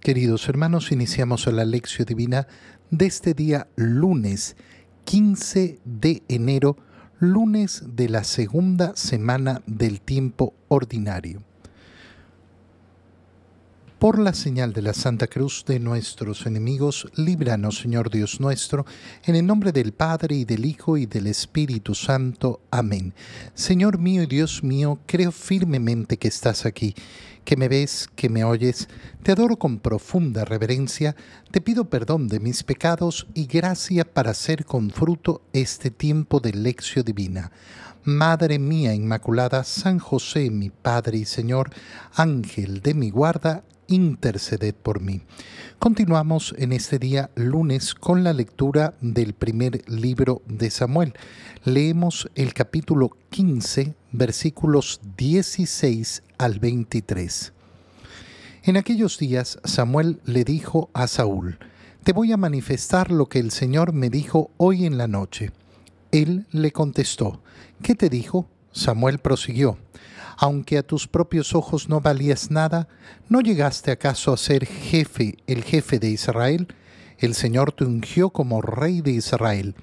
Queridos hermanos, iniciamos la lección divina de este día lunes 15 de enero, lunes de la segunda semana del tiempo ordinario. Por la señal de la Santa Cruz de nuestros enemigos, líbranos, Señor Dios nuestro, en el nombre del Padre y del Hijo y del Espíritu Santo. Amén. Señor mío y Dios mío, creo firmemente que estás aquí, que me ves, que me oyes. Te adoro con profunda reverencia, te pido perdón de mis pecados y gracia para hacer con fruto este tiempo de lección divina. Madre mía Inmaculada, San José, mi Padre y Señor, Ángel de mi guarda, interceded por mí. Continuamos en este día lunes con la lectura del primer libro de Samuel. Leemos el capítulo 15, versículos 16 al 23. En aquellos días Samuel le dijo a Saúl, Te voy a manifestar lo que el Señor me dijo hoy en la noche. Él le contestó, ¿qué te dijo? Samuel prosiguió, aunque a tus propios ojos no valías nada, ¿no llegaste acaso a ser jefe, el jefe de Israel? El Señor te ungió como rey de Israel.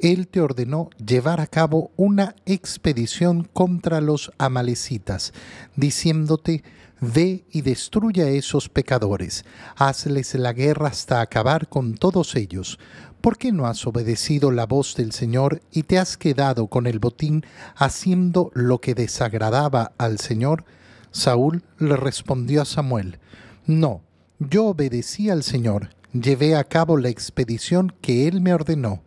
Él te ordenó llevar a cabo una expedición contra los amalecitas, diciéndote, Ve y destruye a esos pecadores, hazles la guerra hasta acabar con todos ellos, ¿Por qué no has obedecido la voz del Señor y te has quedado con el botín haciendo lo que desagradaba al Señor? Saúl le respondió a Samuel, No, yo obedecí al Señor, llevé a cabo la expedición que él me ordenó,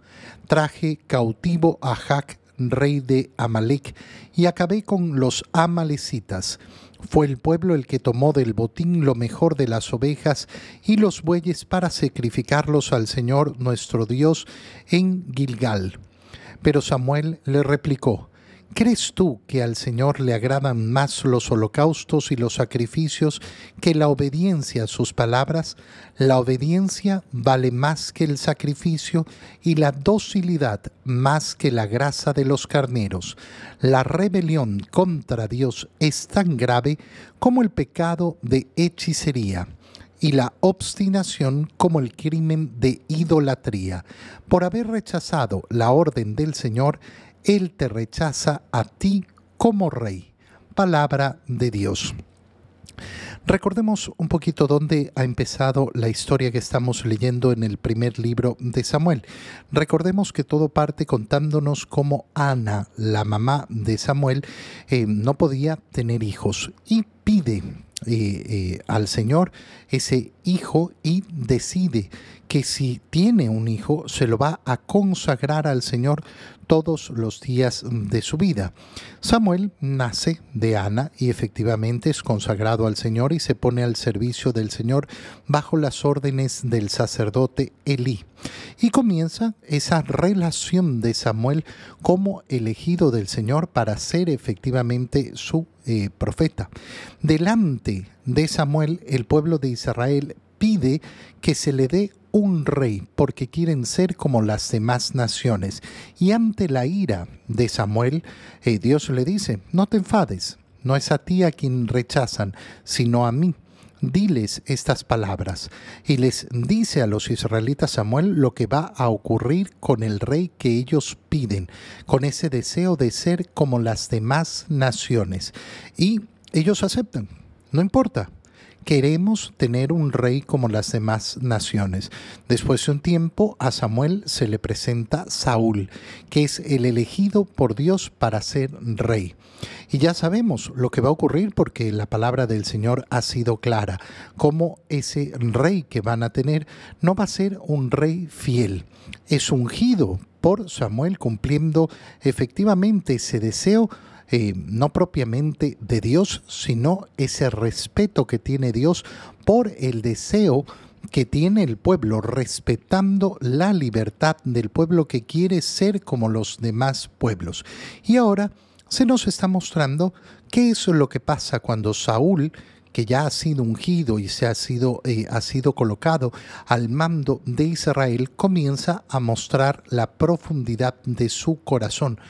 traje cautivo a Jac, rey de Amalek, y acabé con los amalecitas fue el pueblo el que tomó del botín lo mejor de las ovejas y los bueyes para sacrificarlos al Señor nuestro Dios en Gilgal. Pero Samuel le replicó, ¿Crees tú que al Señor le agradan más los holocaustos y los sacrificios que la obediencia a sus palabras? La obediencia vale más que el sacrificio y la docilidad más que la grasa de los carneros. La rebelión contra Dios es tan grave como el pecado de hechicería y la obstinación como el crimen de idolatría. Por haber rechazado la orden del Señor, él te rechaza a ti como rey. Palabra de Dios. Recordemos un poquito dónde ha empezado la historia que estamos leyendo en el primer libro de Samuel. Recordemos que todo parte contándonos cómo Ana, la mamá de Samuel, eh, no podía tener hijos y pide eh, eh, al Señor ese hijo y decide que si tiene un hijo se lo va a consagrar al Señor todos los días de su vida. Samuel nace de Ana y efectivamente es consagrado al Señor y se pone al servicio del Señor bajo las órdenes del sacerdote Elí. Y comienza esa relación de Samuel como elegido del Señor para ser efectivamente su eh, profeta. Delante de Samuel, el pueblo de Israel pide que se le dé un rey porque quieren ser como las demás naciones. Y ante la ira de Samuel, eh, Dios le dice, no te enfades, no es a ti a quien rechazan, sino a mí. Diles estas palabras. Y les dice a los israelitas Samuel lo que va a ocurrir con el rey que ellos piden, con ese deseo de ser como las demás naciones. Y ellos aceptan, no importa, queremos tener un rey como las demás naciones. Después de un tiempo a Samuel se le presenta Saúl, que es el elegido por Dios para ser rey. Y ya sabemos lo que va a ocurrir porque la palabra del Señor ha sido clara, como ese rey que van a tener no va a ser un rey fiel, es ungido por Samuel cumpliendo efectivamente ese deseo eh, no propiamente de Dios, sino ese respeto que tiene Dios por el deseo que tiene el pueblo, respetando la libertad del pueblo que quiere ser como los demás pueblos. Y ahora se nos está mostrando qué es lo que pasa cuando Saúl que ya ha sido ungido y se ha sido, eh, ha sido colocado al mando de Israel, comienza a mostrar la profundidad de su corazón.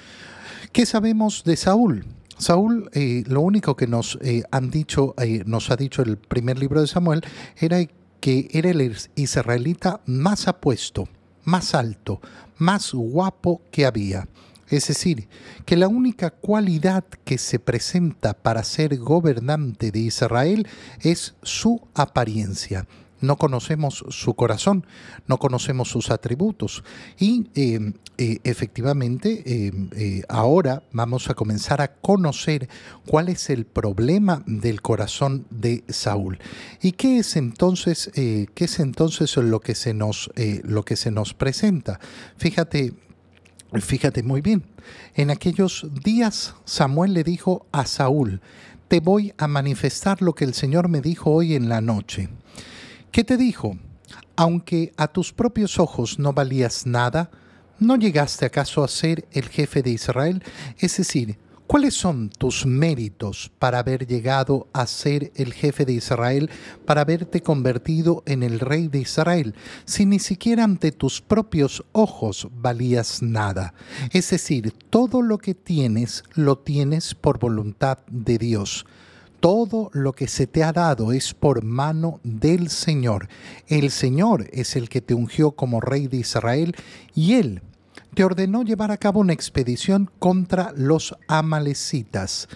¿Qué sabemos de Saúl? Saúl, eh, lo único que nos eh, han dicho, eh, nos ha dicho el primer libro de Samuel, era que era el israelita más apuesto, más alto, más guapo que había. Es decir, que la única cualidad que se presenta para ser gobernante de Israel es su apariencia. No conocemos su corazón, no conocemos sus atributos. Y eh, eh, efectivamente, eh, ahora vamos a comenzar a conocer cuál es el problema del corazón de Saúl. ¿Y qué es entonces, qué es entonces lo, que se nos, lo que se nos presenta? Fíjate, fíjate muy bien. En aquellos días Samuel le dijo a Saúl, te voy a manifestar lo que el Señor me dijo hoy en la noche. ¿Qué te dijo? Aunque a tus propios ojos no valías nada, ¿no llegaste acaso a ser el jefe de Israel? Es decir, ¿cuáles son tus méritos para haber llegado a ser el jefe de Israel, para haberte convertido en el rey de Israel, si ni siquiera ante tus propios ojos valías nada? Es decir, todo lo que tienes lo tienes por voluntad de Dios todo lo que se te ha dado es por mano del Señor. El Señor es el que te ungió como rey de Israel y Él te ordenó llevar a cabo una expedición contra los amalecitas.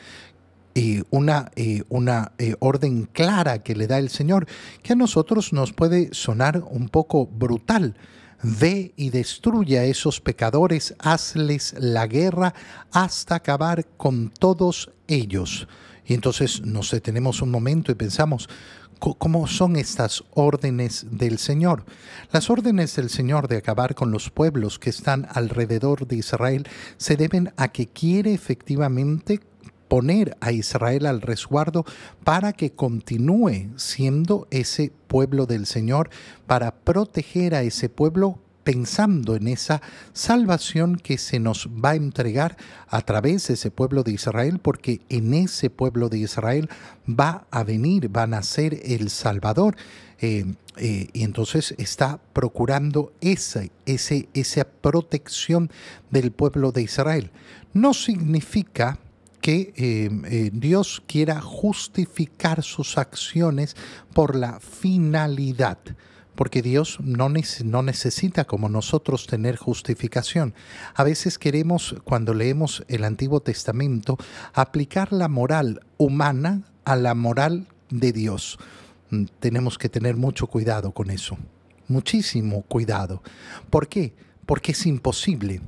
Eh, una, eh, una eh, orden clara que le da el Señor, que a nosotros nos puede sonar un poco brutal. Ve y destruye a esos pecadores, hazles la guerra hasta acabar con todos ellos. Y entonces nos detenemos un momento y pensamos, ¿cómo son estas órdenes del Señor? Las órdenes del Señor de acabar con los pueblos que están alrededor de Israel se deben a que quiere efectivamente poner a Israel al resguardo para que continúe siendo ese pueblo del Señor, para proteger a ese pueblo pensando en esa salvación que se nos va a entregar a través de ese pueblo de Israel, porque en ese pueblo de Israel va a venir, va a nacer el Salvador. Eh, eh, y entonces está procurando esa, ese, esa protección del pueblo de Israel. No significa que eh, Dios quiera justificar sus acciones por la finalidad porque Dios no, necesita como nosotros tener justificación. A veces queremos, cuando leemos el Antiguo Testamento, aplicar la moral humana a la moral de Dios. Mm, tenemos que tener mucho cuidado con eso, muchísimo cuidado. ¿Por qué? Porque es imposible.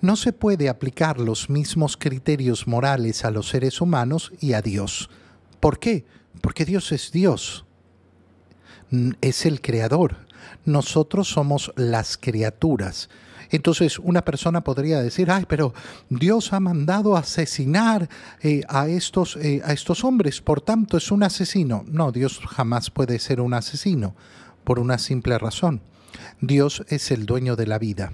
No se puede aplicar los mismos criterios morales a los seres humanos y a Dios. ¿Por qué? Porque Dios es Dios es el creador. Nosotros somos las criaturas. Entonces una persona podría decir, ay, pero Dios ha mandado asesinar eh, a, estos, eh, a estos hombres, por tanto es un asesino. No, Dios jamás puede ser un asesino, por una simple razón. Dios es el dueño de la vida.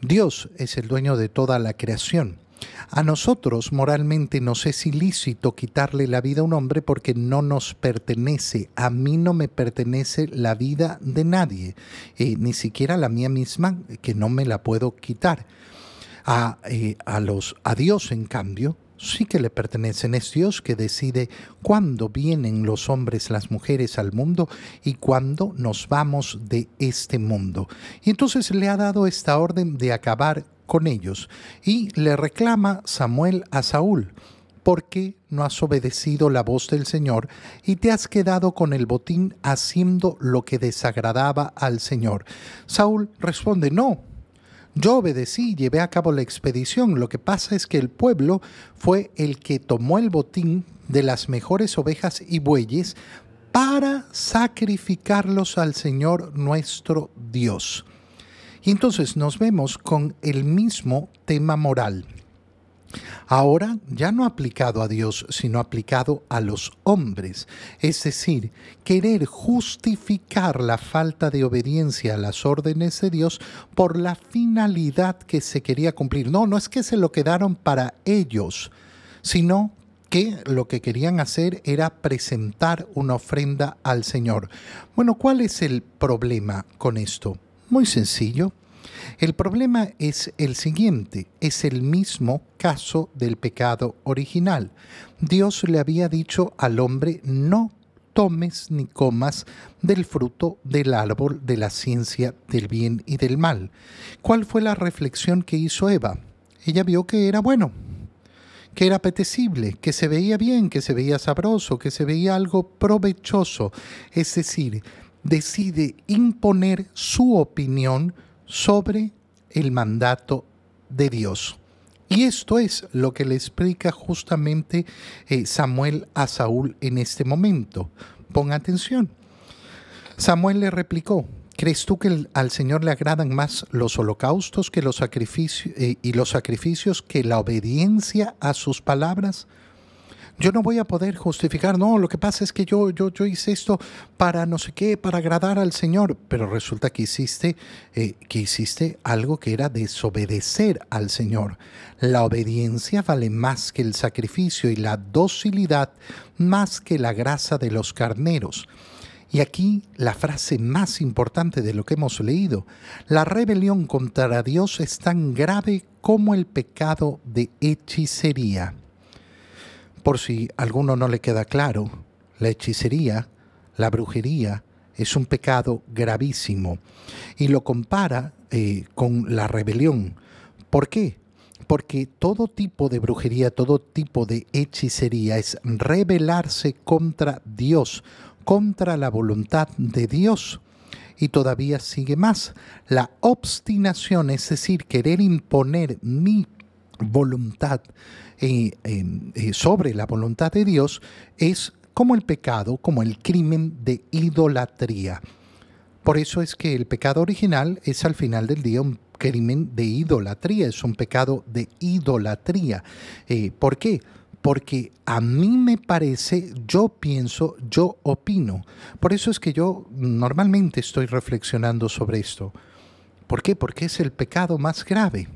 Dios es el dueño de toda la creación. A nosotros moralmente nos es ilícito quitarle la vida a un hombre porque no nos pertenece. A mí no me pertenece la vida de nadie, eh, ni siquiera la mía misma, que no me la puedo quitar. A, eh, a, los, a Dios, en cambio, sí que le pertenecen. Es Dios que decide cuándo vienen los hombres, las mujeres al mundo y cuándo nos vamos de este mundo. Y entonces le ha dado esta orden de acabar con ellos. Y le reclama Samuel a Saúl, ¿por qué no has obedecido la voz del Señor y te has quedado con el botín haciendo lo que desagradaba al Señor? Saúl responde, no. Yo obedecí, llevé a cabo la expedición. Lo que pasa es que el pueblo fue el que tomó el botín de las mejores ovejas y bueyes para sacrificarlos al Señor nuestro Dios. Y entonces nos vemos con el mismo tema moral. Ahora ya no aplicado a Dios, sino aplicado a los hombres. Es decir, querer justificar la falta de obediencia a las órdenes de Dios por la finalidad que se quería cumplir. No, no es que se lo quedaron para ellos, sino que lo que querían hacer era presentar una ofrenda al Señor. Bueno, ¿cuál es el problema con esto? Muy sencillo. El problema es el siguiente, es el mismo caso del pecado original. Dios le había dicho al hombre, no tomes ni comas del fruto del árbol de la ciencia del bien y del mal. ¿Cuál fue la reflexión que hizo Eva? Ella vio que era bueno, que era apetecible, que se veía bien, que se veía sabroso, que se veía algo provechoso. Es decir, decide imponer su opinión sobre el mandato de Dios. Y esto es lo que le explica justamente eh, Samuel a Saúl en este momento. Pon atención. Samuel le replicó, ¿crees tú que al Señor le agradan más los holocaustos que los sacrificios eh, y los sacrificios que la obediencia a sus palabras? Yo no voy a poder justificar, no, lo que pasa es que yo, yo, yo hice esto para no sé qué, para agradar al Señor, pero resulta que hiciste, eh, que hiciste algo que era desobedecer al Señor. La obediencia vale más que el sacrificio y la docilidad más que la grasa de los carneros. Y aquí la frase más importante de lo que hemos leído, la rebelión contra Dios es tan grave como el pecado de hechicería. Por si alguno no le queda claro, la hechicería, la brujería, es un pecado gravísimo y lo compara eh, con la rebelión. ¿Por qué? Porque todo tipo de brujería, todo tipo de hechicería es rebelarse contra Dios, contra la voluntad de Dios. Y todavía sigue más. La obstinación, es decir, querer imponer mi voluntad eh, eh, sobre la voluntad de Dios es como el pecado, como el crimen de idolatría. Por eso es que el pecado original es al final del día un crimen de idolatría, es un pecado de idolatría. Eh, ¿Por qué? Porque a mí me parece, yo pienso, yo opino. Por eso es que yo normalmente estoy reflexionando sobre esto. ¿Por qué? Porque es el pecado más grave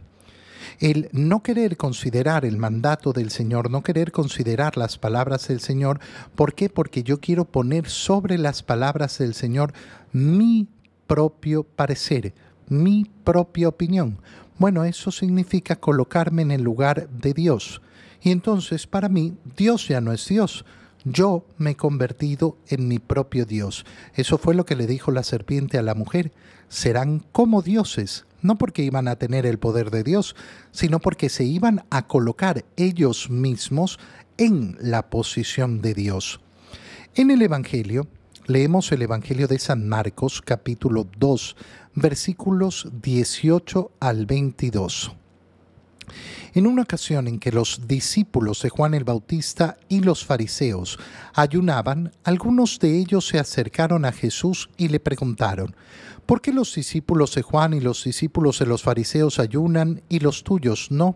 el no querer considerar el mandato del Señor, no querer considerar las palabras del Señor. ¿Por qué? Porque yo quiero poner sobre las palabras del Señor mi propio parecer, mi propia opinión. Bueno, eso significa colocarme en el lugar de Dios. Y entonces para mí Dios ya no es Dios. Yo me he convertido en mi propio Dios. Eso fue lo que le dijo la serpiente a la mujer. Serán como dioses no porque iban a tener el poder de Dios, sino porque se iban a colocar ellos mismos en la posición de Dios. En el Evangelio, leemos el Evangelio de San Marcos capítulo 2, versículos 18 al 22. En una ocasión en que los discípulos de Juan el Bautista y los fariseos ayunaban, algunos de ellos se acercaron a Jesús y le preguntaron, ¿por qué los discípulos de Juan y los discípulos de los fariseos ayunan y los tuyos no?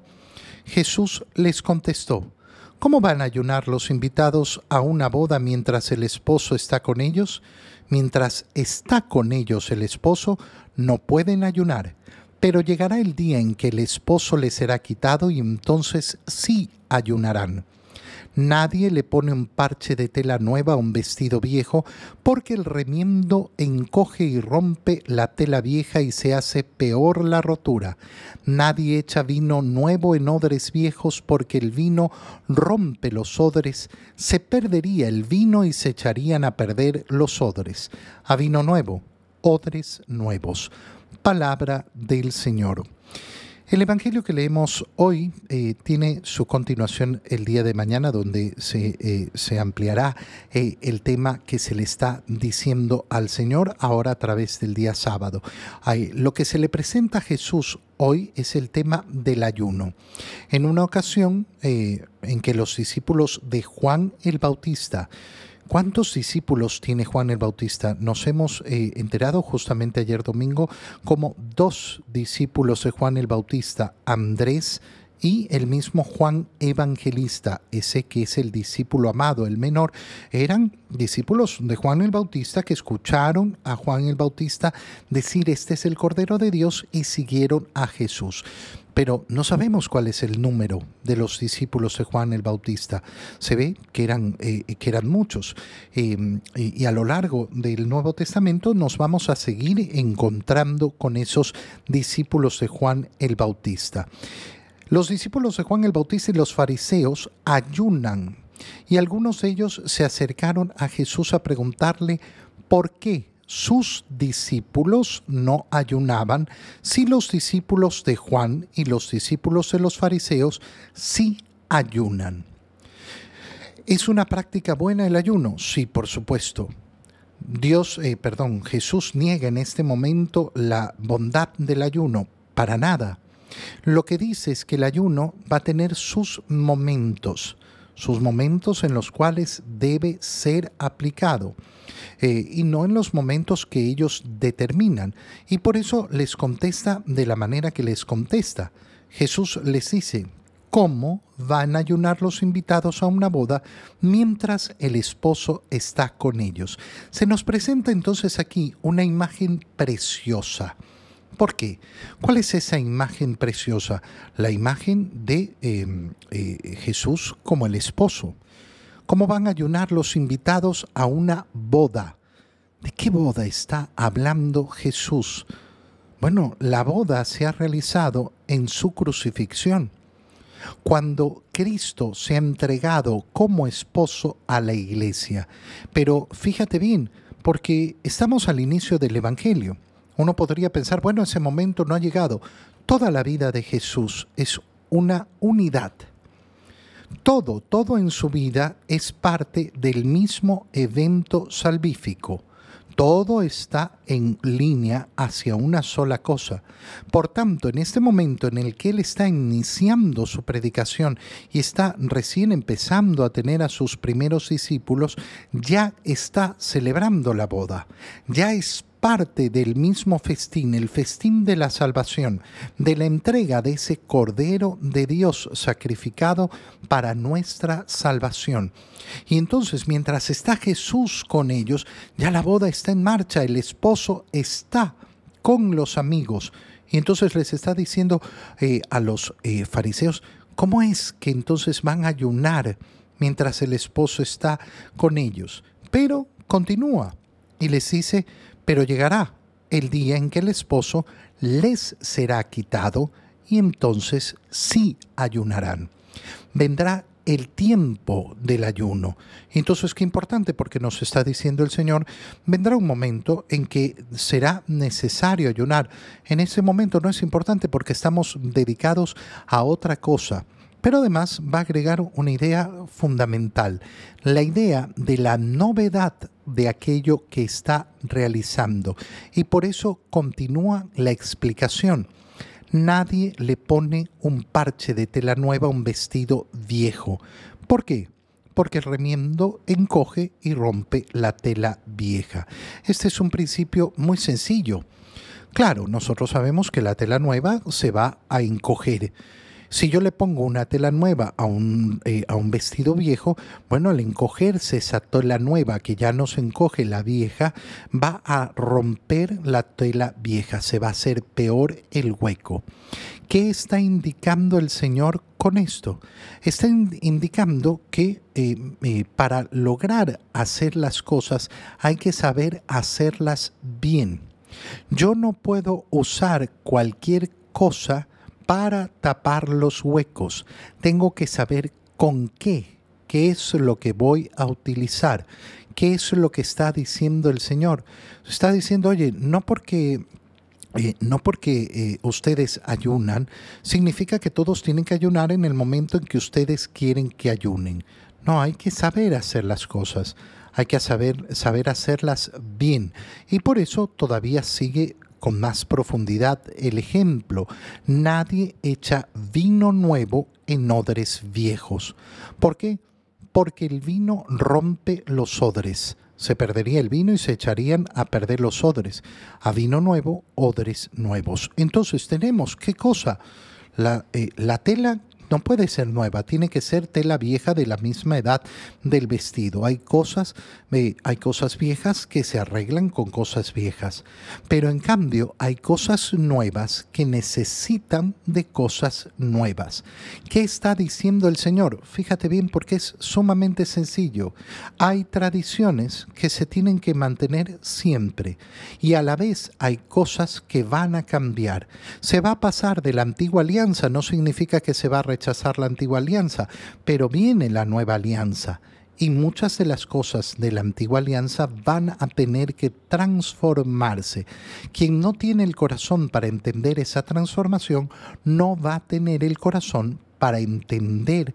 Jesús les contestó, ¿cómo van a ayunar los invitados a una boda mientras el esposo está con ellos? Mientras está con ellos el esposo, no pueden ayunar pero llegará el día en que el esposo le será quitado y entonces sí ayunarán. Nadie le pone un parche de tela nueva a un vestido viejo, porque el remiendo encoge y rompe la tela vieja y se hace peor la rotura. Nadie echa vino nuevo en odres viejos, porque el vino rompe los odres. Se perdería el vino y se echarían a perder los odres. A vino nuevo, odres nuevos palabra del Señor. El Evangelio que leemos hoy eh, tiene su continuación el día de mañana, donde se, eh, ampliará eh, el tema que se le está diciendo al Señor ahora a través del día sábado. lo que se le presenta a Jesús hoy es el tema del ayuno. En una ocasión en que los discípulos de Juan el Bautista ¿Cuántos discípulos tiene Juan el Bautista? Nos hemos eh, enterado justamente ayer domingo como dos discípulos de Juan el Bautista, Andrés y el mismo Juan Evangelista, ese que es el discípulo amado, el menor, eran discípulos de Juan el Bautista que escucharon a Juan el Bautista decir, este es el Cordero de Dios y siguieron a Jesús pero no sabemos cuál es el número de los discípulos de Juan el Bautista. Se ve que eran, eh, que eran muchos. Em, y, a lo largo del Nuevo Testamento nos vamos a seguir encontrando con esos discípulos de Juan el Bautista. Los discípulos de Juan el Bautista y los fariseos ayunan. Y algunos de ellos se acercaron a Jesús a preguntarle por qué sus discípulos no ayunaban si los discípulos de Juan y los discípulos de los fariseos sí ayunan. ¿Es una práctica buena el ayuno? Sí, por supuesto. Dios, eh, perdón, Jesús niega en este momento la bondad del ayuno, para nada. Lo que dice es que el ayuno va a tener sus momentos, sus momentos en los cuales debe ser aplicado. Eh, y no en los momentos que ellos determinan. Y por eso les contesta de la manera que les contesta. Jesús les dice, ¿cómo van a ayunar los invitados a una boda mientras el esposo está con ellos? Se nos presenta entonces aquí una imagen preciosa. ¿Por qué? ¿Cuál es esa imagen preciosa? La imagen de em, eh, Jesús como el esposo. ¿Cómo van a ayunar los invitados a una boda? ¿De qué boda está hablando Jesús? Bueno, la boda se ha realizado en su crucifixión. Cuando Cristo se ha entregado como esposo a la iglesia. Pero fíjate bien, porque estamos al inicio del Evangelio. Uno podría pensar, bueno, ese momento no ha llegado. Toda la vida de Jesús es una unidad. Todo, todo en su vida es parte del mismo evento salvífico. Todo está en línea hacia una sola cosa. Por tanto, en este momento en el que Él está iniciando su predicación y está recién empezando a tener a sus primeros discípulos, ya está celebrando la boda. Ya es parte del mismo festín, el festín de la salvación, de la entrega de ese Cordero de Dios sacrificado para nuestra salvación. Y entonces, mientras está Jesús con ellos, ya la boda está en marcha, el esposo está con los amigos. Y entonces les está diciendo eh, a los eh, fariseos, ¿cómo es que entonces van a ayunar mientras el esposo está con ellos? Pero continúa y les dice, pero llegará el día en que el esposo les será quitado y entonces sí ayunarán. Vendrá el tiempo del ayuno. Entonces, qué importante porque nos está diciendo el Señor, vendrá un momento en que será necesario ayunar. En ese momento no es importante porque estamos dedicados a otra cosa. Pero además va a agregar una idea fundamental, la idea de la novedad de aquello que está realizando. Y por eso continúa la explicación. Nadie le pone un parche de tela nueva a un vestido viejo. ¿Por qué? Porque el remiendo encoge y rompe la tela vieja. Este es un principio muy sencillo. Claro, nosotros sabemos que la tela nueva se va a encoger si yo le pongo una tela nueva a un, eh, a un vestido viejo, bueno, al encogerse esa tela nueva que ya no se encoge la vieja, va a romper la tela vieja, se va a hacer peor el hueco. ¿Qué está indicando el Señor con esto? Está indicando que eh, eh, para lograr hacer las cosas hay que saber hacerlas bien. Yo no puedo usar cualquier cosa para tapar los huecos. Tengo que saber con qué, qué es lo que voy a utilizar, qué es lo que está diciendo el Señor. Está diciendo, oye, no porque eh, no porque eh, ustedes ayunan, significa que todos tienen que ayunar en el momento en que ustedes quieren que ayunen. No, hay que saber hacer las cosas, hay que saber, saber hacerlas bien. Y por eso todavía sigue con más profundidad el ejemplo. Nadie echa vino nuevo en odres viejos. ¿Por qué? Porque el vino rompe los odres. Se perdería el vino y se echarían a perder los odres. A vino nuevo, odres nuevos. Entonces tenemos, ¿qué cosa? La, eh, la tela no puede ser nueva, tiene que ser tela vieja de la misma edad del vestido. Hay cosas, eh, hay cosas viejas que se arreglan con cosas viejas, pero en cambio hay cosas nuevas que necesitan de cosas nuevas. ¿Qué está diciendo el Señor? Fíjate bien porque es sumamente sencillo. Hay tradiciones que se tienen que mantener siempre y a la vez hay cosas que van a cambiar. Se va a pasar de la antigua alianza, no significa que se va a rechazar la antigua alianza, pero viene la nueva alianza y muchas de las cosas de la antigua alianza van a tener que transformarse. Quien no tiene el corazón para entender esa transformación, no va a tener el corazón para entender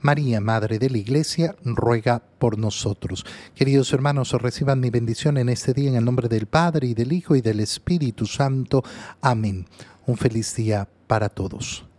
María, Madre de la Iglesia, ruega por nosotros. Queridos hermanos, reciban mi bendición en este día en el nombre del Padre y del Hijo y del Espíritu Santo. Amén. Un feliz día para todos.